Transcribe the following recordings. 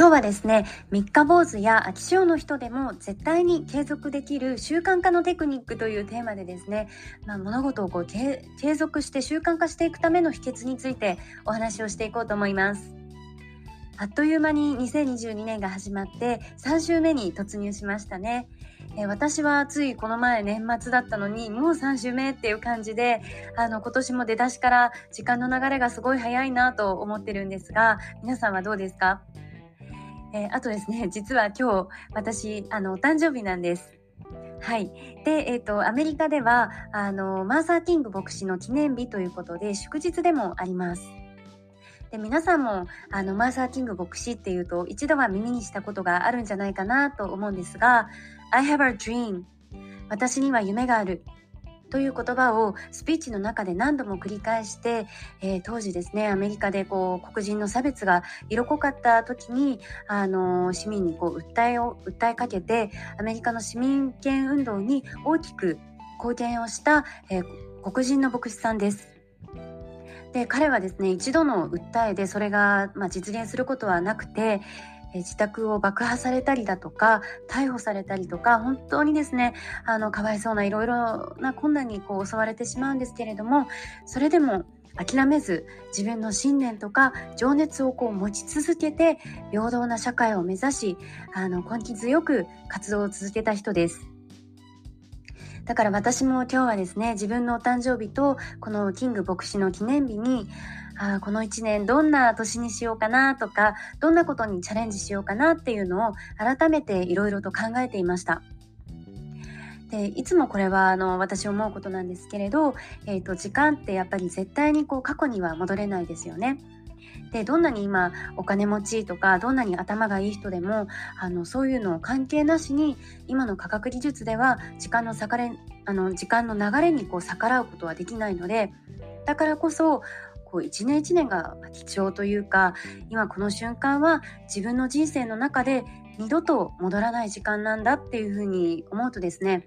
今日はですね三日坊主や秋潮の人でも絶対に継続できる習慣化のテクニックというテーマでですね、まあ、物事をこう継続して習慣化していくための秘訣についてお話をしていこうと思います。あっという間に2022年が始まって3週目に突入しましたね。えー、私はついこの前年末だったのにもう3週目っていう感じであの今年も出だしから時間の流れがすごい早いなと思ってるんですが皆さんはどうですか？えー、あとですね、実は今日、私、あの、お誕生日なんです。はい。で、えっ、ー、と、アメリカでは、あの、マーサー・キング牧師の記念日ということで、祝日でもあります。で、皆さんも、あの、マーサー・キング牧師っていうと、一度は耳にしたことがあるんじゃないかなと思うんですが、I have a dream. 私には夢がある。という言葉をスピーチの中で何度も繰り返して、えー、当時ですねアメリカでこう黒人の差別が色濃かった時にあの市民にこう訴えを訴えかけてアメリカの市民権運動に大きく貢献をした、えー、黒人の牧師さんです。で彼はですね一度の訴えでそれが、まあ、実現することはなくて自宅を爆破されたりだとか逮捕されたりとか本当にですねあのかわいそうないろいろな困難にこう襲われてしまうんですけれどもそれでも諦めず自分の信念とか情熱をこう持ち続けて平等な社会を目指しあの根気強く活動を続けた人です。だから私も今日はですね自分のお誕生日とこのキング牧師の記念日にあこの1年どんな年にしようかなとかどんなことにチャレンジしようかなっていうのを改めていろいろと考えていました。でいつもこれはあの私思うことなんですけれど、えーと、時間ってやっぱり絶対にこう過去には戻れないですよね。でどんなに今お金持ちとかどんなに頭がいい人でもあのそういうのを関係なしに今の科学技術では時間の逆れあの時間の流れにこう逆らうことはできないのでだからこそこう一年一年が貴重というか今この瞬間は自分の人生の中で二度と戻らない時間なんだっていうふうに思うとですね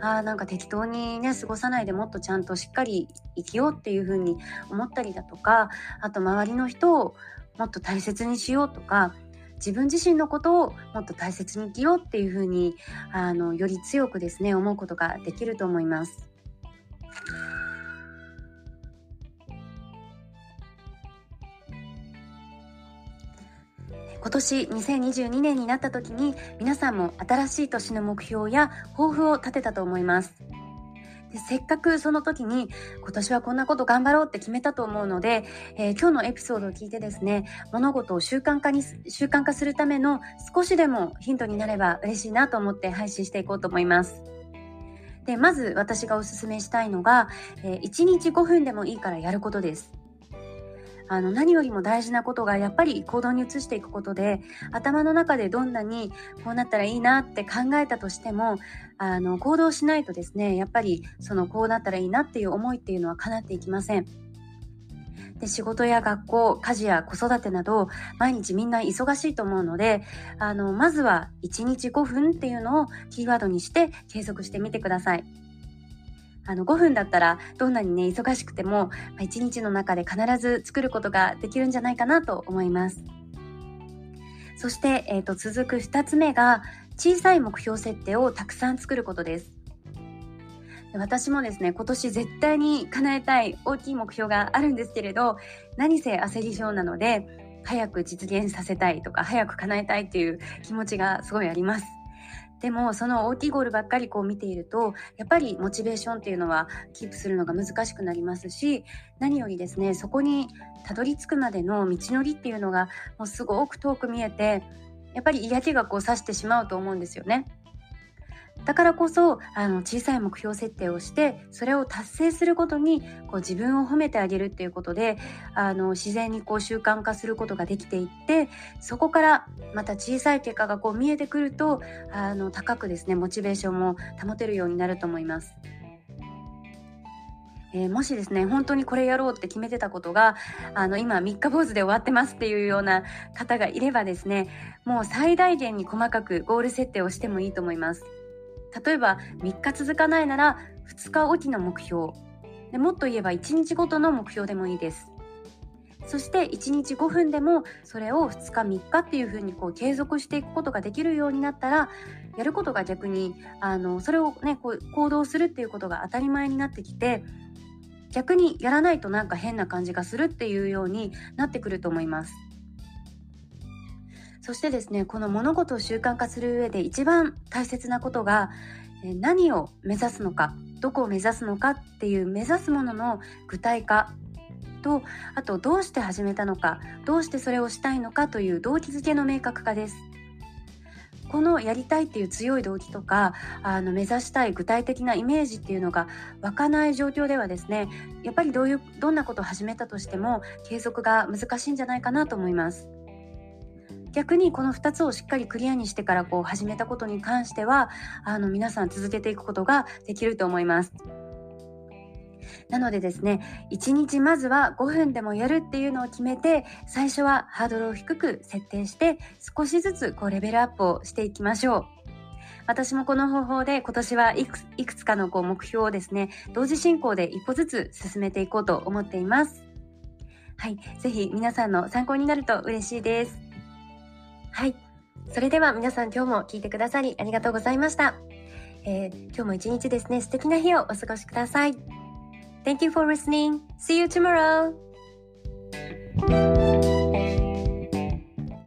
あなんか適当にね過ごさないでもっとちゃんとしっかり生きようっていうふうに思ったりだとかあと周りの人をもっと大切にしようとか自分自身のことをもっと大切に生きようっていうふうにあのより強くですね思うことができると思います。今年2022年になった時に皆さんも新しい年の目標や抱負を立てたと思います。でせっかくその時に今年はこんなこと頑張ろうって決めたと思うので、えー、今日のエピソードを聞いてですね物事を習慣化に習慣化するための少しでもヒントになれば嬉しいなと思って配信していこうと思います。でまず私がおすすめしたいのが、えー、1日5分でもいいからやることです。あの何よりも大事なことがやっぱり行動に移していくことで頭の中でどんなにこうなったらいいなって考えたとしてもあの行動しないとですねやっぱりそのこうなったらいいなっていう思いっていうのは叶っていきません。で仕事や学校家事や子育てなど毎日みんな忙しいと思うのであのまずは1日5分っていうのをキーワードにして継続してみてください。あの5分だったらどんなにね忙しくても1日の中で必ず作ることができるんじゃないかなと思います。そして、えーと、続く2つ目が小さい目標設定をたくさん作ることです。私もですね今年絶対に叶えたい大きい目標があるんですけれど何せ焦り症なので早く実現させたいとか早く叶えたいっていう気持ちがすごいあります。でもその大きいゴールばっかりこう見ているとやっぱりモチベーションっていうのはキープするのが難しくなりますし何よりですねそこにたどり着くまでの道のりっていうのがもうすごく遠く見えてやっぱり嫌気がこうさしてしまうと思うんですよね。だからこそあの小さい目標設定をしてそれを達成することにこう自分を褒めてあげるっていうことであの自然にこう習慣化することができていってそこからまた小さい結果がこう見えてくるとあの高くですねモチベーションも保てるようになると思います。えー、もしですね本当にこれやろうって決めてたことがあの今3日坊主で終わってますっていうような方がいればですねもう最大限に細かくゴール設定をしてもいいと思います。例えば3日続かないなら2日おきの目標でもっと言えば1日ごとの目標でもいいですそして1日5分でもそれを2日3日っていうふうにこう継続していくことができるようになったらやることが逆にあのそれをねこう行動するっていうことが当たり前になってきて逆にやらないとなんか変な感じがするっていうようになってくると思います。そしてですねこの物事を習慣化する上で一番大切なことが何を目指すのかどこを目指すのかっていう目指すものの具体化とあとどうして始めたのかどうしてそれをしたいのかという動機づけの明確化です。このやりたいっていう強い動機とかあの目指したい具体的なイメージっていうのが湧かない状況ではですねやっぱりどういうどんなことを始めたとしても継続が難しいんじゃないかなと思います。逆にこの2つをしっかりクリアにしてからこう始めたことに関してはあの皆さん続けていくことができると思います。なのでですね1日まずは5分でもやるっていうのを決めて最初はハードルを低く設定して少しずつこうレベルアップをしていきましょう。私もこの方法で今年はいくいくつかのこう目標をですね同時進行で一歩ずつ進めていこうと思っています。はい、ぜひ皆さんの参考になると嬉しいです。はい。それでは皆さん今日も聞いてくださりありがとうございました。えー、今日も一日ですね、素敵な日をお過ごしください。Thank you for listening. See you tomorrow.